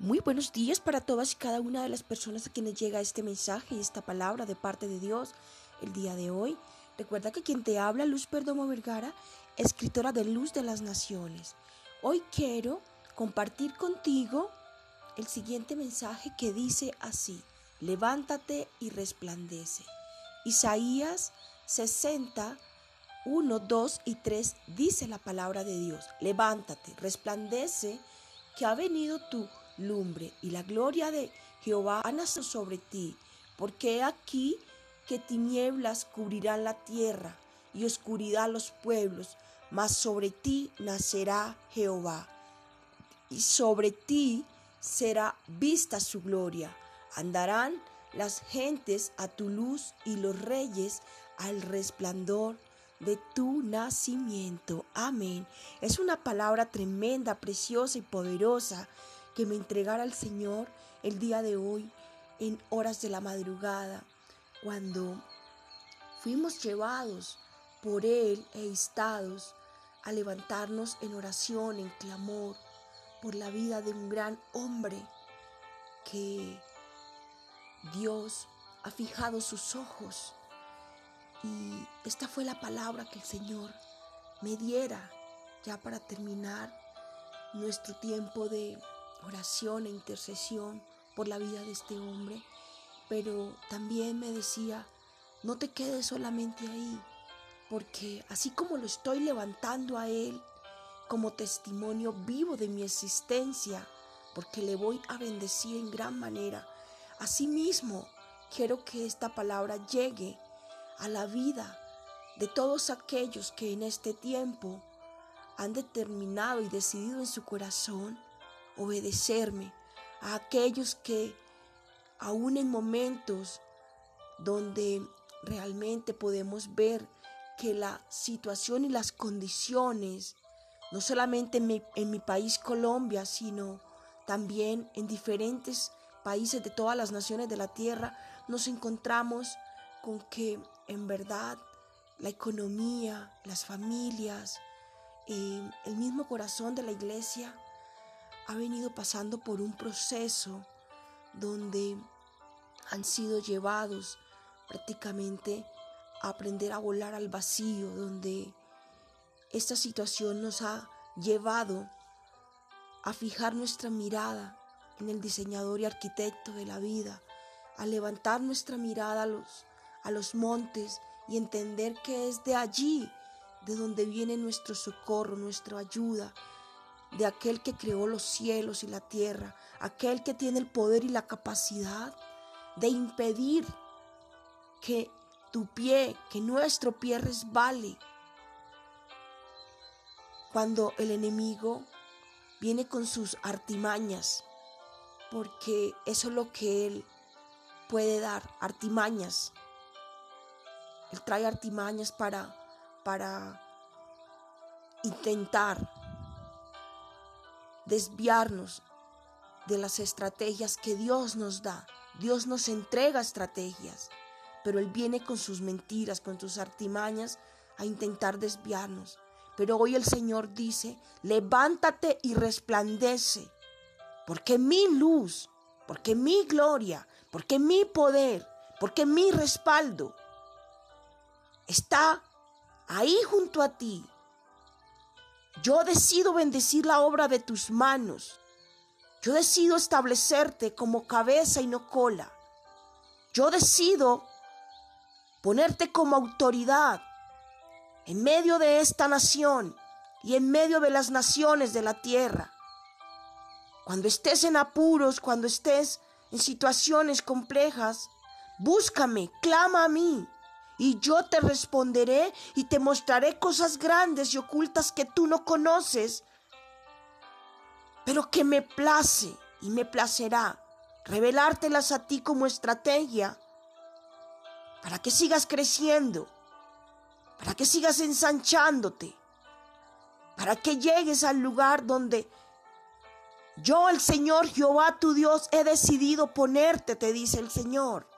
Muy buenos días para todas y cada una de las personas a quienes llega este mensaje y esta palabra de parte de Dios el día de hoy. Recuerda que quien te habla, Luz Perdomo Vergara, escritora de Luz de las Naciones. Hoy quiero compartir contigo el siguiente mensaje que dice así, levántate y resplandece. Isaías 60, 1, 2 y 3 dice la palabra de Dios, levántate, resplandece, que ha venido tu lumbre y la gloria de Jehová ha nacido sobre ti, porque aquí que tinieblas cubrirán la tierra y oscuridad los pueblos, mas sobre ti nacerá Jehová y sobre ti será vista su gloria. Andarán las gentes a tu luz y los reyes al resplandor de tu nacimiento. Amén. Es una palabra tremenda, preciosa y poderosa que me entregara al Señor el día de hoy en horas de la madrugada, cuando fuimos llevados por Él e instados a levantarnos en oración, en clamor, por la vida de un gran hombre que Dios ha fijado sus ojos. Y esta fue la palabra que el Señor me diera ya para terminar nuestro tiempo de oración e intercesión por la vida de este hombre, pero también me decía, no te quedes solamente ahí, porque así como lo estoy levantando a Él como testimonio vivo de mi existencia, porque le voy a bendecir en gran manera, asimismo quiero que esta palabra llegue a la vida de todos aquellos que en este tiempo han determinado y decidido en su corazón obedecerme, a aquellos que aún en momentos donde realmente podemos ver que la situación y las condiciones, no solamente en mi, país Colombia, sino también en diferentes países de todas las naciones de la tierra, nos encontramos con que en verdad la economía, las familias, eh, el mismo corazón de la iglesia ha venido pasando por un proceso donde han sido llevados prácticamente a aprender a volar al vacío, donde esta situación nos ha llevado a fijar nuestra mirada en el diseñador y arquitecto de la vida, a levantar nuestra mirada a los, a los montes y entender que es de allí de donde viene nuestro socorro, nuestra ayuda, de aquel que creó los cielos y la tierra, aquel que tiene el poder y la capacidad de impedir que tu pie, que nuestro pie resbale. Cuando el enemigo viene con sus artimañas, porque eso es lo que él puede dar, artimañas. Él trae artimañas para, para intentar desviarnos de las estrategias que Dios nos da. Dios nos entrega estrategias, pero Él viene con sus mentiras, con sus artimañas a intentar desviarnos. Pero hoy el Señor dice, levántate y resplandece, porque mi luz, porque mi gloria, porque mi poder, porque mi respaldo está ahí junto a ti yo decido bendecir la obra de tus manos. Yo decido establecerte como cabeza y no cola. Yo decido ponerte como autoridad en medio de esta nación y en medio de las naciones de la tierra. Cuando estés en apuros, cuando estés en situaciones complejas, búscame, clama a mí y yo te responderé y te mostraré cosas grandes y ocultas que tú no conoces, pero que me place y me placerá revelártelas a ti como estrategia para que sigas creciendo, para que sigas ensanchándote, para que llegues al lugar donde yo, el Señor Jehová tu Dios, he decidido ponerte, te dice el Señor.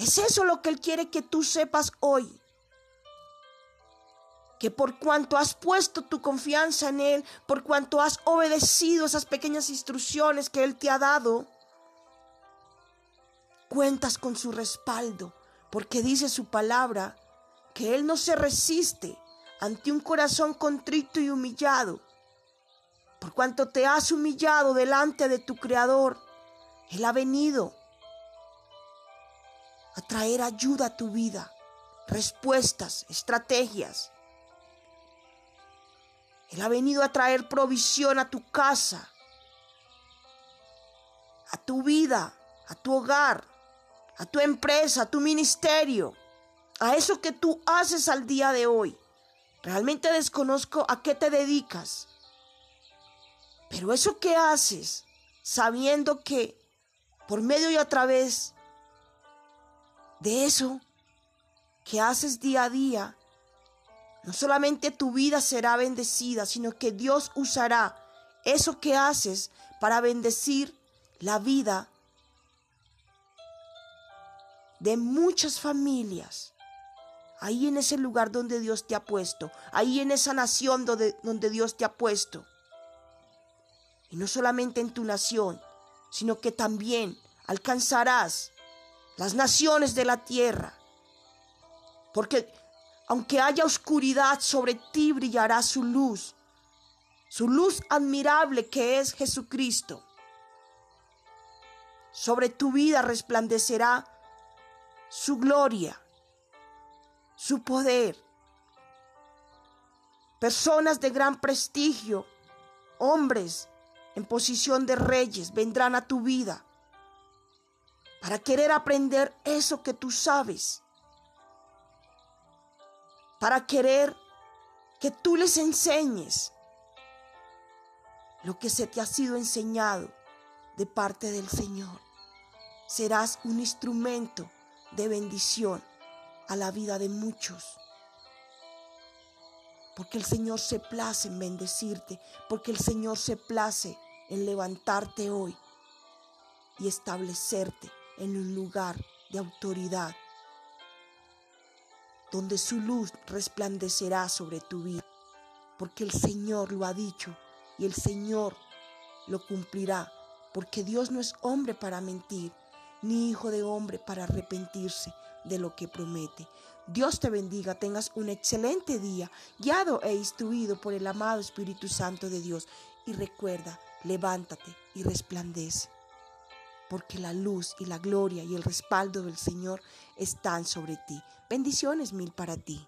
Es eso lo que Él quiere que tú sepas hoy. que por cuanto has puesto tu confianza en Él, por cuanto has obedecido esas pequeñas instrucciones que Él te ha dado, cuentas con su respaldo, porque dice su palabra que Él no se resiste ante un corazón contrito y humillado. Por cuanto te has humillado delante de tu Creador, Él ha venido a traer ayuda a tu vida, respuestas, estrategias. Él ha venido a traer provisión a tu casa, a tu vida, a tu hogar, a tu empresa, a tu ministerio, a eso que tú haces al día de hoy. Realmente desconozco a qué te dedicas. Pero eso que haces, sabiendo que por medio y a través de eso que haces día a día, no solamente tu vida será bendecida, sino que Dios usará eso que haces para bendecir la vida de muchas familias. Ahí en ese lugar donde Dios te ha puesto, ahí en esa nación donde, donde Dios te ha puesto. Y no solamente en tu nación, sino que también alcanzarás las naciones de la tierra. Porque aunque haya oscuridad, sobre ti brillará su luz, su luz admirable que es Jesucristo. Sobre tu vida resplandecerá su gloria, su poder. Personas de gran prestigio, hombres en posición de reyes, vendrán a tu vida para querer aprender eso que tú sabes, para querer que tú les enseñes lo que se te ha sido enseñado de parte del Señor. Serás un instrumento de bendición a la vida de muchos. Porque el Señor se place en bendecirte, porque el Señor se place en levantarte hoy y establecerte en un lugar de autoridad, donde su luz resplandecerá sobre tu vida, porque el Señor lo ha dicho y el Señor lo cumplirá, porque Dios no es hombre para mentir, ni hijo de hombre para arrepentirse de lo que promete. Dios te bendiga, tengas un excelente día, guiado e instruido por el amado Espíritu Santo de Dios. Y recuerda, levántate y resplandece, porque la luz y la gloria y el respaldo del Señor están sobre ti. Bendiciones mil para ti.